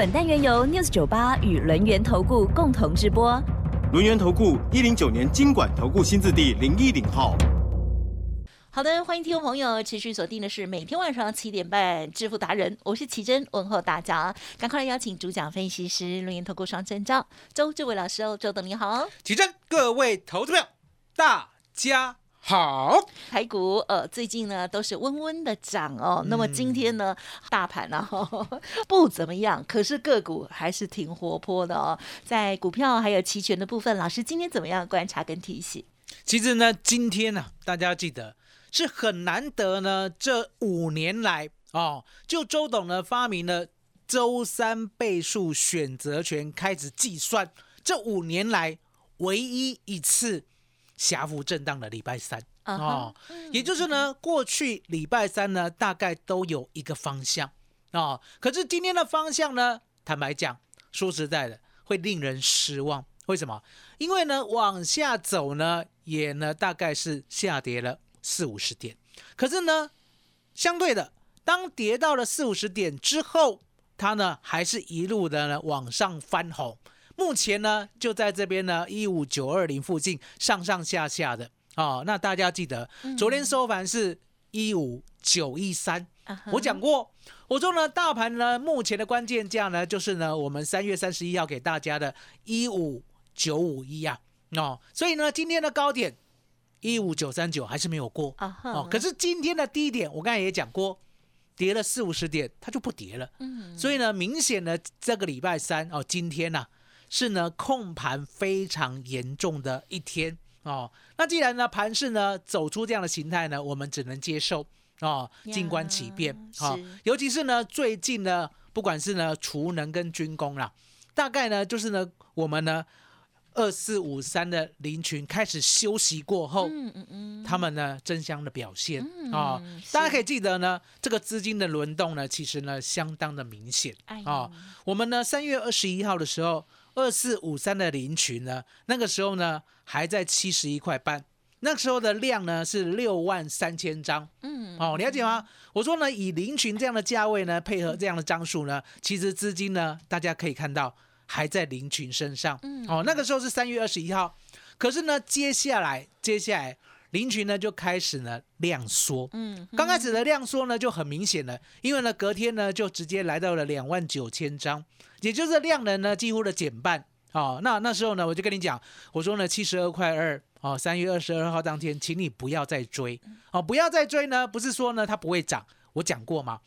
本单元由 News 九八与轮源投顾共同直播。轮源投顾一零九年经管投顾新字第零一零号。好的，欢迎听众朋友持续锁定的是每天晚上七点半《致富达人》，我是奇珍，问候大家。赶快来邀请主讲分析师轮源投顾双证照周志伟老师哦，周董你好。奇珍，各位投资朋友，大家好。台股呃最近呢都是温温的涨哦，那么今天呢大盘呢、不怎么样，可是个股还是挺活泼的哦。在股票还有期权的部分，老师今天怎么样观察跟提醒？其实呢，今天呢、大家要记得是很难得呢，这五年来哦，就周董呢发明了周三倍数选择权开始计算，这五年来唯一一次狭幅震荡的礼拜三。哦，也就是呢，过去礼拜三呢，大概都有一个方向哦，可是今天的方向呢，坦白讲，说实在的，会令人失望。为什么？因为呢，往下走呢，也呢，大概是下跌了四五十点。可是呢，相对的，当跌到了四五十点之后，它呢，还是一路的呢往上翻红。目前呢，就在这边呢，一五九二零附近上上下下的。哦。那大家记得，昨天收盘是一五九一三。我讲过，我说呢，大盘呢目前的关键价呢，就是呢我们三月三十一号给大家的一五九五一啊，哦，所以呢今天的高点一五九三九还是没有过。啊哈哦，可是今天的低点我刚才也讲过，跌了四五十点，它就不跌了，嗯。所以呢明显的这个礼拜三哦，今天呢、是呢控盘非常严重的一天哦。那既然呢盘势呢走出这样的形态呢，我们只能接受哦，静观其变呀哦。尤其是呢最近呢，不管是呢储能跟军工啦，大概呢就是呢我们呢二四五三的林群开始休息过后，嗯嗯嗯，他们呢争相的表现嗯啊、是大家可以记得呢，这个资金的轮动呢，其实呢相当的明显哎啊、我们呢三月二十一号的时候，二四五三的林群呢，那个时候呢还在七十一块半，那时候的量呢是六万三千张。嗯哦，了解吗？我说呢，以林群这样的价位呢，配合这样的张数呢，其实资金呢，大家可以看到还在林群身上。嗯哦，那个时候是三月二十一号，可是呢，接下来接下来林群呢就开始呢量缩。嗯刚开始的量缩呢就很明显了，因为呢隔天呢就直接来到了两万九千张，也就是量能呢几乎的减半。哦，那那时候呢我就跟你讲，我说呢七十二块二。哦，三月二十二号当天，请你不要再追哦，不要再追呢，不是说呢它不会涨，我讲过吗？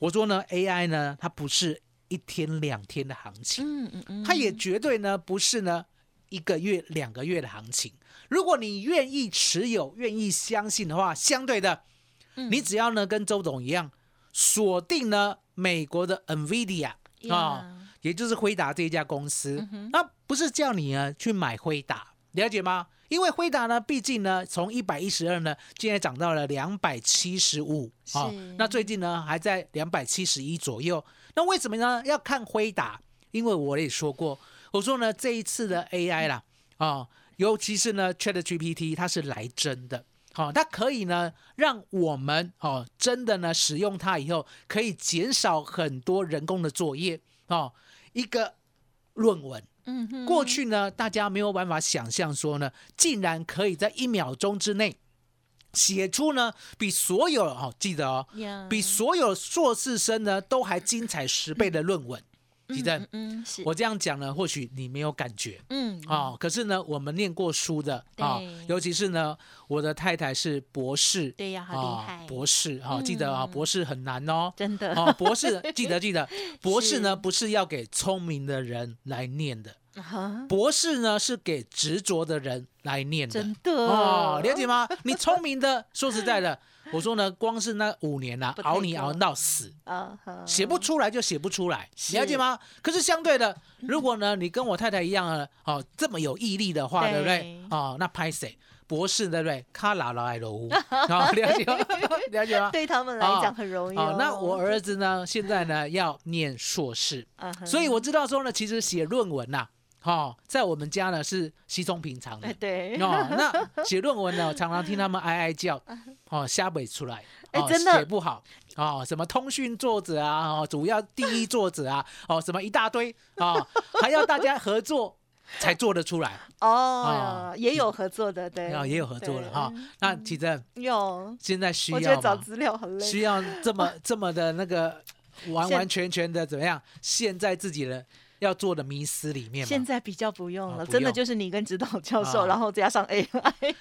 我说呢 AI 呢它不是一天两天的行情，嗯嗯嗯，它也绝对呢不是呢一个月两个月的行情。如果你愿意持有、愿意相信的话，相对的，嗯你只要呢跟周董一样，锁定呢美国的 NVIDIA 啊、呀也就是辉达这一家公司，那不是叫你呢去买辉达，了解吗？因为辉达呢，毕竟呢，从一百一十二呢，现在涨到了两百七十五啊，那最近呢还在两百七十一左右。那为什么呢？要看辉达？因为我也说过，我说呢，这一次的 AI 啦，啊、尤其是呢 ChatGPT，它是来真的。好、它可以呢，让我们哦，真的呢，使用它以后，可以减少很多人工的作业哦。一个论文，嗯哼过去呢，大家没有办法想象说呢，竟然可以在一秒钟之内写出呢，比所有哦，记得哦，呀比所有硕士生呢都还精彩十倍的论文。吉正，嗯是我这样讲呢，或许你没有感觉，嗯哦，可是呢，我们念过书的啊、对尤其是呢，我的太太是博士，对呀好厉啊害博士啊、记得啊，嗯博士很难哦。真的哦，博士记得记得，博士呢不是要给聪明的人来念的，啊博士呢是给执着的人来念的。真的哦，了解吗？你聪明的，说实在的，我说呢，光是那五年呐、不太够熬你熬到死，啊哈写不出来就写不出来，是了解吗？可是相对的，如果呢你跟我太太一样呢，哦这么有毅力的话，对不对对？哦，那拍谁？博士对不对？卡拉拉爱罗好 了解吗？了解吗？对他们来讲很容易哦哦。，那我儿子呢，现在呢要念硕士，所以我知道说呢，其实写论文呐、哦，在我们家呢是稀松平常的哎。对，哦，那写论文呢，常常听他们哀哀叫，哦，瞎背出来，哦，哎真的写不好，哦，什么通讯作者啊，哦，主要第一作者啊，哦，什么一大堆，哦，还要大家合作才做得出来，哦，也有合作的，对，啊，也有合作了对哈。那其实有，现在需我觉得找？资料很累。需要这么这么的那个完完全全的怎么样？陷在自己的要做的迷思里面现。在比较不用了，真的就是你跟指导教授，啊然后加上 AI，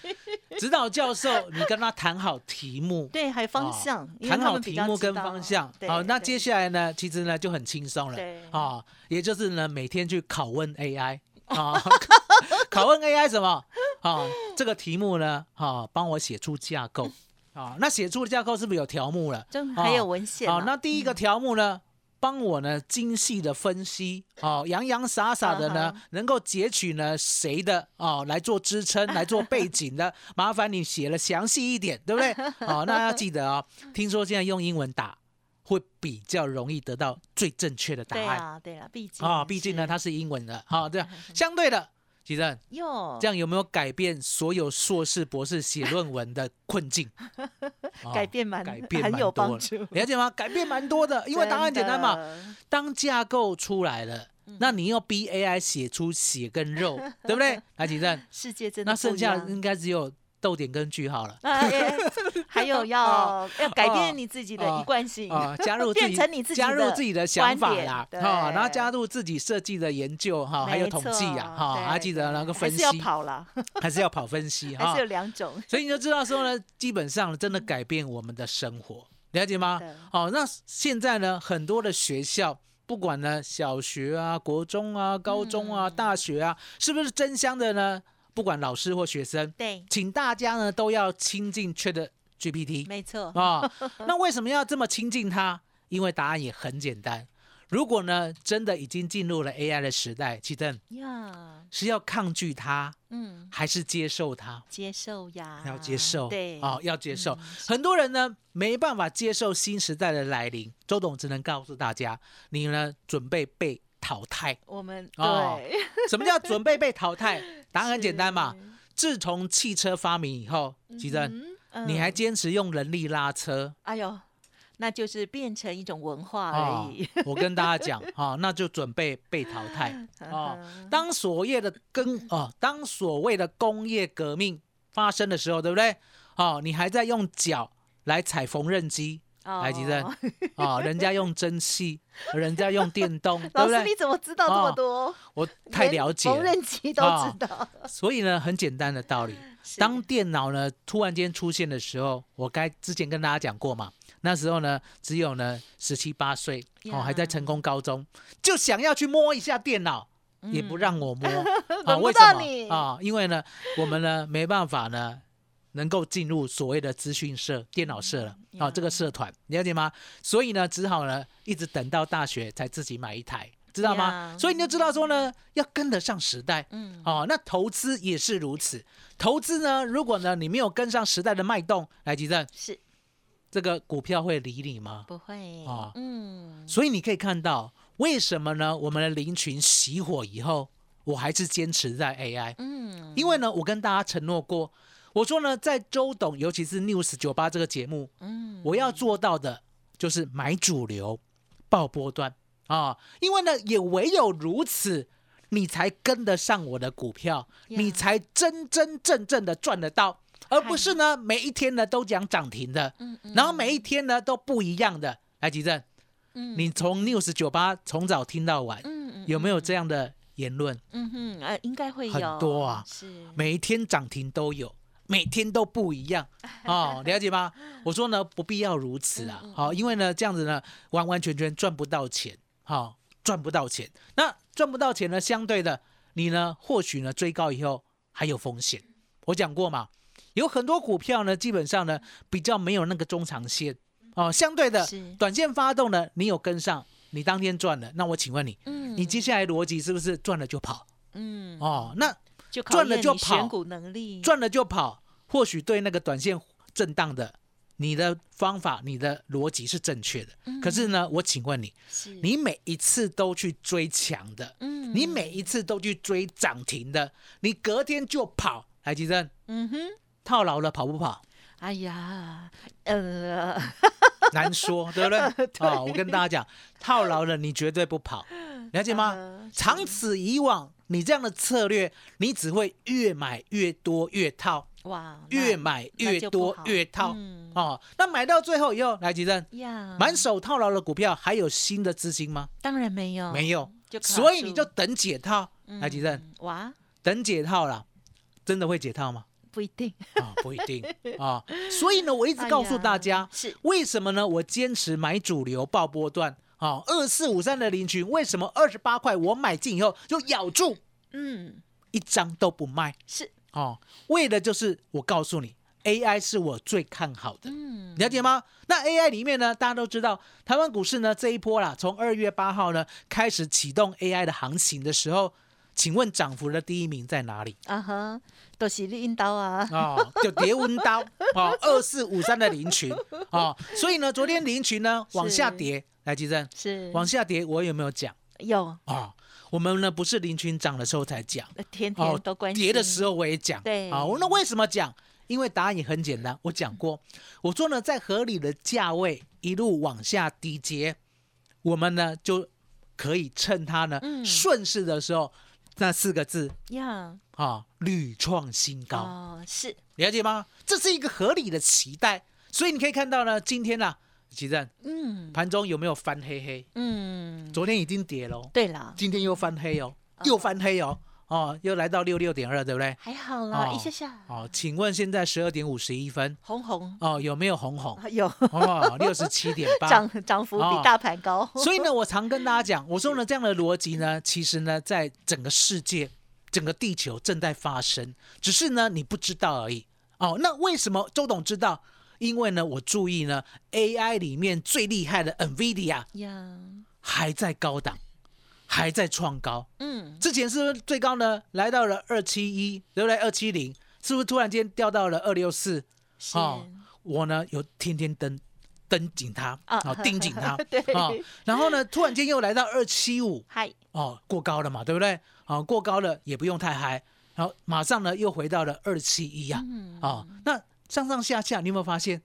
指导教授，你跟他谈好题目，对，还有方哦向，谈好题目跟方向。对好，那接下来呢，其实呢就很轻松了。对啊，也就是呢每天去拷问 AI 啊，拷问 AI 什么？啊，这个题目呢，啊，帮我写出架构。啊，那写出的架构是不是有条目了？就还有文献好，啊那第一个条目呢，帮我呢精细的分析，哦，洋洋洒洒的呢嗯，能够截取呢谁的哦来做支撑，来做背景的，麻烦你写了详细一点，对不对？哦，那要记得哦，听说现在用英文打会比较容易得到最正确的答案对啊，对啊，毕竟啊，毕竟呢它是英文的，好，这样相对的。其正，哟，这样有没有改变所有硕士、博士写论文的困境？哦改变蛮改变蛮多了帮助，了解吗？改变蛮多的，因为答案简单嘛。当架构出来了，嗯那你要逼 AI 写出血跟肉，对不对？来，几正，世界真的那剩下应该只有逗点跟句号了。还有要要改哦变你自己的哦一贯性啊、加入自己变成你自己加入自己的想法啦，对哈、然后加入自己设计的研究哈、还有没统计呀，哈、对还记得那个分析还是要跑了，还是要跑分析哈还是有，两种，所以你就知道说呢，基本上真的改变我们的生活，了解吗对？好、那现在呢，很多的学校。不管呢，小学啊、国中啊、高中啊、嗯大学啊，是不是争相的呢？不管老师或学生，对，请大家呢都要亲近 Chat GPT 没错，啊。那为什么要这么亲近它？因为答案也很简单。如果呢真的已经进入了 AI 的时代，其正呀，是要抗拒它，嗯，还是接受它？接受呀，要接受，对，哦，要接受。嗯很多人呢没办法接受新时代的来临，周董只能告诉大家，你呢准备被淘汰。我们哦对，什么叫准备被淘汰？答案很简单嘛，自从汽车发明以后，其正。嗯你还嗯坚持用人力拉车哎呦，那就是变成一种文化啊而已。我跟大家讲啊，那就准备被淘汰哦。当所谓的跟哦，当所谓的工业革命发生的时候，对不对？哦，你还在用脚来踩缝纫机，来吉正哦啊，人家用蒸汽，人家用电动，对不老师，你？怎么知道这么哦多？我太连了解了，缝纫机都哦知道。所以呢，很简单的道理。是当电脑呢突然间出现的时候，我该之前跟大家讲过嘛，那时候呢只有呢十七八岁哦，还在成功高中，就想要去摸一下电脑，也不让我摸 啊？为什么啊？因为呢我们呢没办法呢。能够进入所谓的资讯社、电脑社了啊，这个社团了解吗？所以呢，只好呢一直等到大学才自己买一台，知道吗呀？所以你就知道说呢，要跟得上时代。嗯，哦，那投资也是如此。投资呢，如果呢你没有跟上时代的脉动，来吉正，是这个股票会理你吗？不会啊嗯，所以你可以看到，为什么呢？我们的林群熄火以后，我还是坚持在 AI，嗯，因为呢，我跟大家承诺过，我说呢，在周董，尤其是 News 九八这个节目，嗯，我要做到的就是买主流，爆波段啊，因为呢，也唯有如此，你才跟得上我的股票，呀你才真真正正的赚得到，而不是呢每一天呢都讲涨停的，嗯，嗯。然后每一天呢都不一样的。来，吉正，嗯。你从 News 九八从早听到晚，嗯嗯有没有这样的言论？嗯哼，呃，应该会有很多啊。是。每一天涨停都有，每天都不一样。哦，了解吗？我说呢，不必要如此啊，嗯好、因为呢，这样子呢，完完全全赚不到钱，好、赚不到钱。那赚不到钱呢，相对的，你呢，或许呢，追高以后还有风险。我讲过嘛，有很多股票呢，基本上呢比较没有那个中长线哦，相对的短线发动呢，你有跟上，你当天赚了，那我请问你，嗯你接下来逻辑是不是赚了就跑？嗯哦，那赚了就跑选股能力，赚了就跑，或许对那个短线震荡的，你的方法、你的逻辑是正确的。可是呢，我请问你，你每一次都去追强的，嗯。你每一次都去追涨停的，你隔天就跑，台积电嗯哼，套牢了跑不跑？哎呀，呃，难说，对不对？啊、我跟大家讲，套牢了你绝对不跑，了解吗？呃长此以往，你这样的策略，你只会越买越多越套，哇，越那买越多越套。嗯哦，那买到最后以后，来吉正，呀，满手套牢的股票，还有新的资金吗？当然没有，没有，所以你就等解套。来吉正，嗯哇，等解套了，真的会解套吗？不一定，啊，不一定啊。所以呢，我一直告诉大家哎，是为什么呢？我坚持买主流爆波段。啊，二四五三的林群，为什么二十八块我买进以后就咬住，嗯一张都不卖？是哦，为的就是我告诉你，AI 是我最看好的，嗯了解吗？那 AI 里面呢，大家都知道，台湾股市呢这一波啦，从二月八号呢开始启动 AI 的行情的时候，请问涨幅的第一名在哪里？啊哈，都是你引导啊，哦，就蝶温刀哦，二四五三的林群哦，所以呢，昨天林群呢往下跌，来吉正是往下跌，我有没有讲有啊、哦？我们呢不是林群涨的时候才讲，呃天哦天都关心。跌的时候我也讲，对。啊、那为什么讲？因为答案也很简单，我讲过，我说呢，在合理的价位一路往下低接，我们呢就可以趁它呢、嗯。顺势的时候，那四个字。呀，啊，屡创新高。哦是。了解吗？这是一个合理的期待，所以你可以看到呢，今天呢、啊，奇正嗯。盘中有没有翻黑黑？嗯，昨天已经跌了哦，对了，今天又翻黑哦，又翻黑哦，哦，又来到六六点二，对不对？还好啦，哦。一下下。哦，请问现在十二点五十一分？红红。哦，有没有红红？有。哦，六十七点八。涨涨幅哦。比大盘高，所以呢，我常跟大家讲，我说呢，这样的逻辑呢，其实呢，在整个世界、整个地球正在发生，只是呢你不知道而已。哦，那为什么周董知道？因为呢，我注意呢，AI 里面最厉害的 NVIDIA 呀，还在高档，还在创高。嗯之前是不是最高呢？来到了二七一，对不对？二七零，是不是突然间掉到了二六四？是哦，我呢有天天登登紧它，啊哦，盯紧它，对哦，然后呢，突然间又来到二七五，嗨哦，过高了嘛，对不对？哦，过高了也不用太嗨，然后马上呢又回到了二七一呀，嗯哦，那上上下下，你有没有发现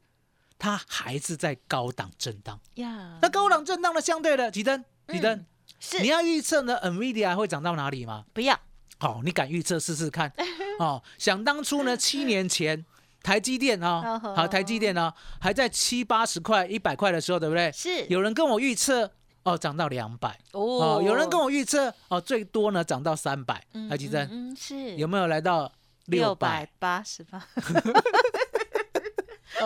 它还是在高档震荡？呀，那高档震荡的相对的，几灯几灯，嗯是你要预测呢，NVIDIA 会涨到哪里吗？不要好、你敢预测试试看？哦，想当初呢，七年前台积电啊、哦好，台积电呢、还在七八十块、一百块的时候，对不对？是有人跟我预测哦，涨到两百哦，有人跟我预测哦，最多呢涨到三百。台积电嗯嗯是有没有来到六百？八十八，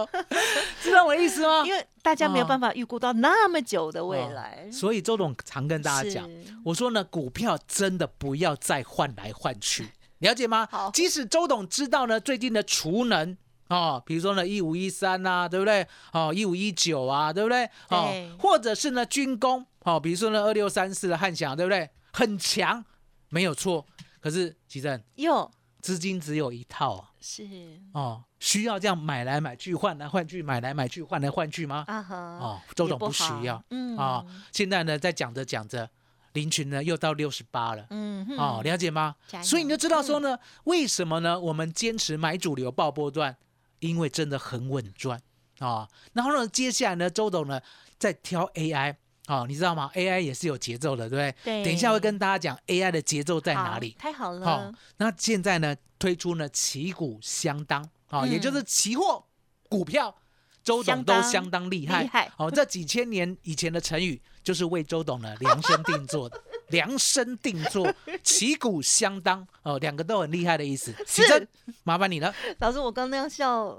知道我的意思吗？因为大家没有哦办法预估到那么久的未来，所以周董常跟大家讲，我说呢，股票真的不要再换来换去，了解吗好？即使周董知道呢，最近的储能。哦，比如说呢，一五一三呐，对不对？哦，一五一九啊，对不对？哦，或者是呢，军工，哦，比如说呢，二六三四的汉翔，对不对？很强，没有错。可是其正哟资金只有一套啊，是。哦，需要这样买来买去，换来换去，买来买去，换来换去吗？啊哈。哦，周也董不需要。嗯。啊、现在呢，在讲着讲着，林群呢又到六十八了。嗯哼。哦，了解吗？所以你就知道说呢，为什么呢？我们坚持买主流爆波段，因为真的很稳赚。啊、然后呢，接下来呢，周董呢在挑 AI 啊、你知道吗？AI 也是有节奏的，对不对？对等一下会跟大家讲 AI 的节奏在哪好里。太好了好、那现在呢推出呢旗鼓相当啊、嗯也就是期货股票，周董都相当厉害。厉害哦，这几千年以前的成语就是为周董呢量身定做的，量身定做，旗鼓相当哦，两个都很厉害的意思。是奇珍，麻烦你了，老师，我刚那样笑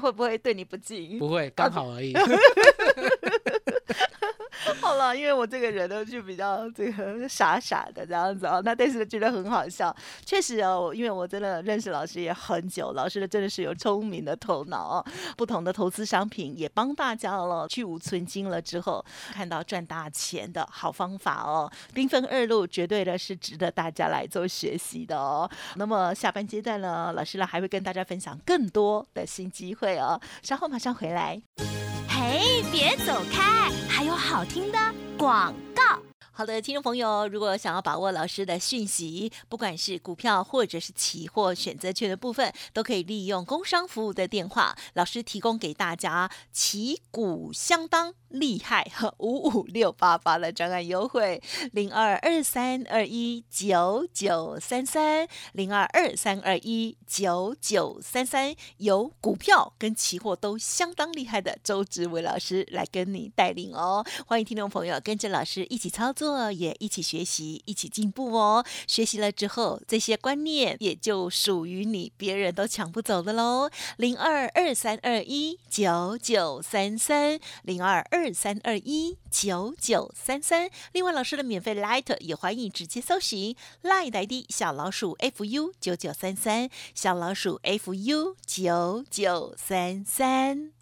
会不会对你不敬？不会，刚好而已。了，因为我这个人呢就比较这个傻傻的这样子哦，那但是觉得很好笑。确实哦，因为我真的认识老师也很久，老师呢真的是有聪明的头脑哦，不同的投资商品也帮大家了去无存金了之后，看到赚大钱的好方法哦，缤纷二路绝对的是值得大家来做学习的哦。那么下半阶段呢，老师呢还会跟大家分享更多的新机会哦，稍后马上回来。别走开，还有好听的广告。好的，听众朋友，如果想要把握老师的讯息，不管是股票或者是期货、选择权的部分，都可以利用工商服务的电话，老师提供给大家旗鼓相当厉害和 五五六八八的专案优惠，零二二三二一九九三三零二二三二一九九三三，有股票跟期货都相当厉害的周志伟老师来跟你带领哦，欢迎听众朋友跟着老师一起操作。作也一起学习，一起进步哦。学习了之后，这些观念也就属于你，别人都抢不走的喽。零二二三二一九九三三，零二二三二一九九三三。另外，老师的免费 Light 也欢迎直接搜寻 Light 的小老鼠 fu 九九三三，小老鼠 fu 九九三三。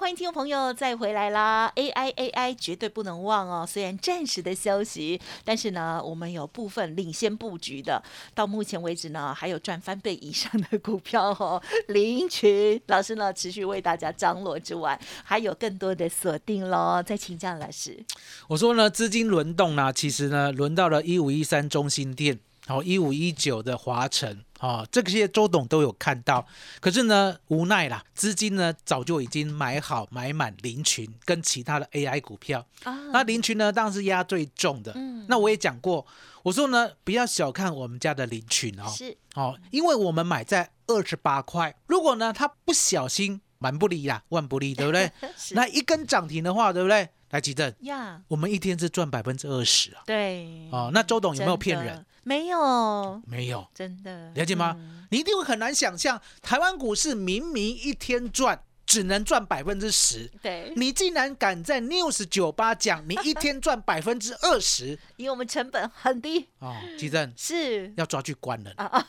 欢迎听众朋友再回来啦！AI AI 绝对不能忘哦。虽然暂时的休息，但是呢，我们有部分领先布局的，到目前为止呢，还有赚翻倍以上的股票哦。林群老师呢，持续为大家张罗之外，还有更多的锁定喽。再请教老师，我说呢，资金轮动呢，其实呢，轮到了一五一三中心店，好一五一九的华晨。哦，这些周董都有看到，可是呢，无奈啦，资金呢早就已经买好买满林群跟其他的 AI 股票啊。那林群呢，当然是压最重的。嗯，那我也讲过，我说呢，不要小看我们家的林群哦。是哦，因为我们买在二十八块，如果呢，他不小心满不利啦，万不利，对不对？那一根涨停的话，对不对？来，吉正呀，我们一天是赚百分之二十啊。对。哦，那周董有没有骗人？没有，没有，真的。了解吗？你一定会很难想象，台湾股市明明一天赚只能赚百分之十，对，你竟然敢在 news 酒吧讲你一天赚百分之二十，因为我们成本很低。哦。基正是。要抓去关人啊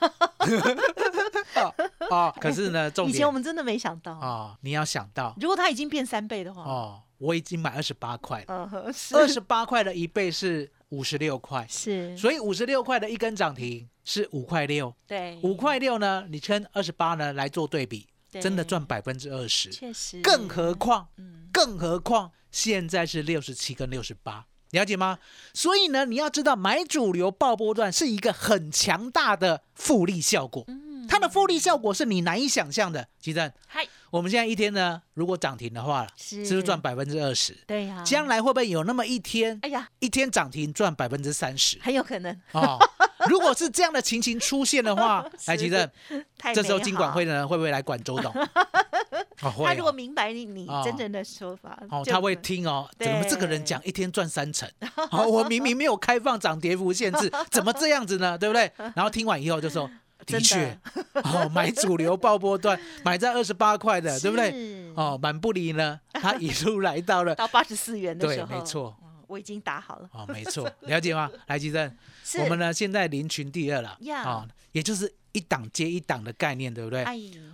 啊！可是呢，重点。以前我们真的没想到。啊，你要想到，如果他已经变三倍的话。哦，我已经买二十八块了，二十八块的一倍是。五十六块 是，所以五十六块的一根涨停是五块六，对，五块六呢，你跟二十八呢来做对比，真的赚百分之二十，确实，更何况，嗯，更何况现在是六十七跟六十八，了解吗？所以呢，你要知道买主流爆波段是一个很强大的复利效果，嗯，它的复利效果是你难以想象的，吉正，嗨。我们现在一天呢，如果涨停的话，是不是赚百分之二十？对呀。将来会不会有那么一天？哎呀，一天涨停赚百分之三十？很有可能哦。如果是这样的情形出现的话，来吉正，这时候金管会的人会不会来管周董？他如果明白你你真正的说法，哦，他会听哦。怎么这个人讲一天赚三成？好，我明明没有开放涨跌幅限制，怎么这样子呢？对不对？然后听完以后就说。的确，哦，买主流爆波段，买在二十八块的，对不对？哦，满不离呢，它 一路来到了到八十四元的时候，对，没错，我已经打好了。哦，没错，了解吗？来，吉正，我们呢现在林群第二了，啊，也就是一档接一档的概念，对不对？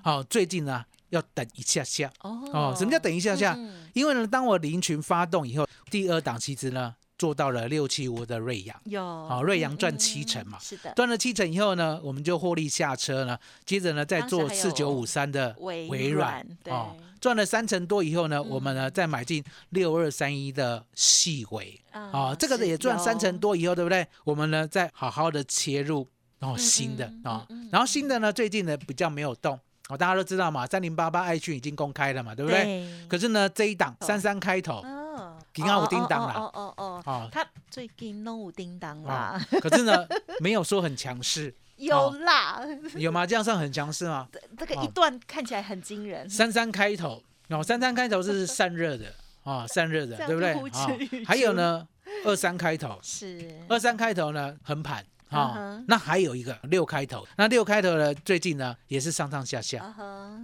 好，最近呢要等一下下哦哦。什么叫等一下下？嗯因为呢，当我林群发动以后，第二档其实呢做到了六七五的瑞阳，有好瑞阳赚七成嘛。是的，赚了七成以后呢，我们就获利下车呢，接着呢再做四九五三的微微软哦，赚了三成多以后呢，嗯我们呢再买进六二三一的细微啊。啊，这个也赚三成多以后，对不对？我们呢再好好的切入然后新的嗯啊然后新的呢最近呢比较没有动，哦，大家都知道嘛，三零八八爱讯已经公开了嘛，对不对？对。可是呢这一档哦。三三开头哦，今天有叮当啦。哦哦哦哦，啊他最近弄有叮当啦。啊，，可是呢 没有说很强势，有啦，有吗？这样算很强势吗？这个哦一段看起来很惊人，三三开头，哦，三三开头是散热的。啊，散热的对不对？还有呢，二三开头，是。二三开头呢横盘嗯啊哼，那还有一个六开头，那六开头呢最近呢也是上上下下，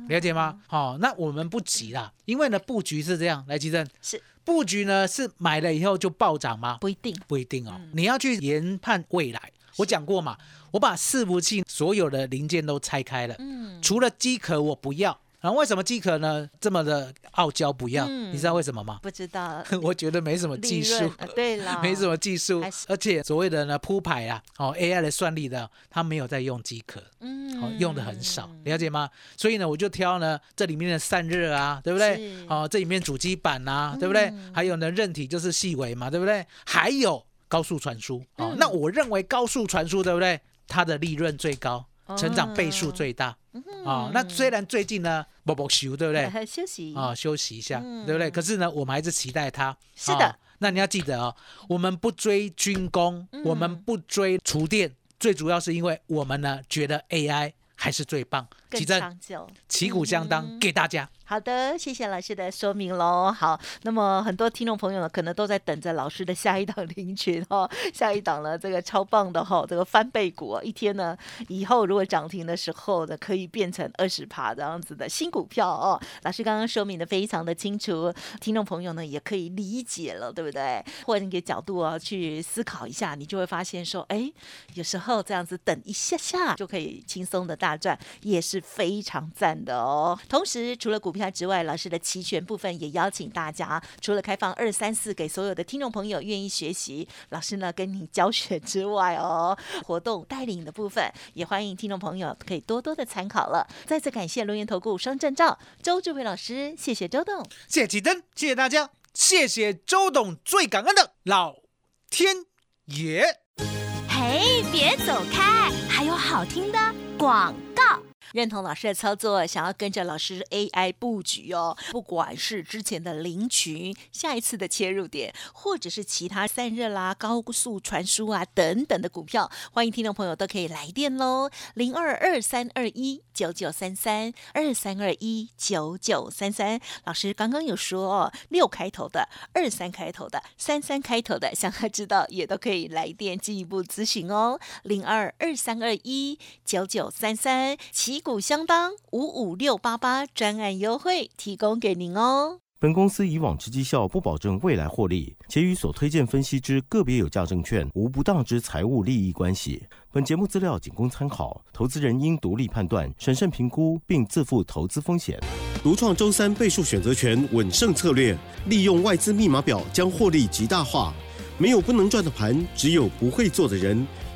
了解吗？好，那我们不急啦，因为呢布局是这样，来吉正是布局呢是买了以后就暴涨吗？不一定，不一定哦，嗯你要去研判未来。我讲过嘛，我把伺服器所有的零件都拆开了，嗯，除了机壳我不要。然后为什么机壳呢这么的傲娇不要？嗯你知道为什么吗？不知道 我觉得没什么技术对了，没什么技术，而且所谓的呢铺排啊，哦 AI 的算力的，它没有在用机壳，嗯，哦用的很少，了解吗？所以呢，我就挑呢这里面的散热啊，对不对？哦，这里面主机板啊，对不对嗯？还有呢韧体就是细微嘛，对不对？还有高速传输哦嗯，那我认为高速传输对不对？它的利润最高，成长倍数最大哦。那虽然最近呢，不不休，对不对？休息啊，休息一下，嗯对不对？可是呢，我们还是期待它。是的啊那你要记得哦，我们不追军工，嗯我们不追厨电，最主要是因为我们呢觉得 AI 还是最棒。更奇正长久。旗鼓相当，嗯给大家。好的，谢谢老师的说明喽。好，那么很多听众朋友呢，可能都在等着老师的下一档领群哦，下一档呢，这个超棒的哈、这个翻倍股、哦，一天呢以后如果涨停的时候呢，可以变成二十趴这样子的新股票哦。老师刚刚说明的非常的清楚，听众朋友呢也可以理解了，对不对？换一个角度啊去思考一下，你就会发现说，哎，有时候这样子等一下下就可以轻松的大赚，也是非常赞的哦。同时，除了股票之外，老师的期权部分也邀请大家，除了开放二三四给所有的听众朋友愿意学习，老师呢跟你教学之外哦，活动带领的部分也欢迎听众朋友可以多多的参考了。再次感谢龙岩投顾双证照周志伟老师，谢谢周董。谢谢启灯，谢谢大家，谢谢周董，最感恩的老天爷。嘿，别走开，还有好听的广告。认同老师的操作，想要跟着老师 AI 布局哦，不管是之前的林群、下一次的切入点，或者是其他散热啦、高速传输啊等等的股票，欢迎听众朋友都可以来电喽，零二二三二一九九三三二三二一九九三三。老师刚刚有说哦，六开头的、二三开头的、三三开头的，想要知道也都可以来电进一步咨询哦，零二二三二一九九三三，旗鼓相当，五五六八八专案优惠提供给您哦。本公司以往之绩效不保证未来获利，且与所推荐分析之个别有价证券无不当之财务利益关系。本节目资料仅供参考，投资人应独立判断、审慎评估，并自负投资风险。独创周三倍数选择权稳胜策略，利用外资密码表将获利极大化。没有不能赚的盘，只有不会做的人。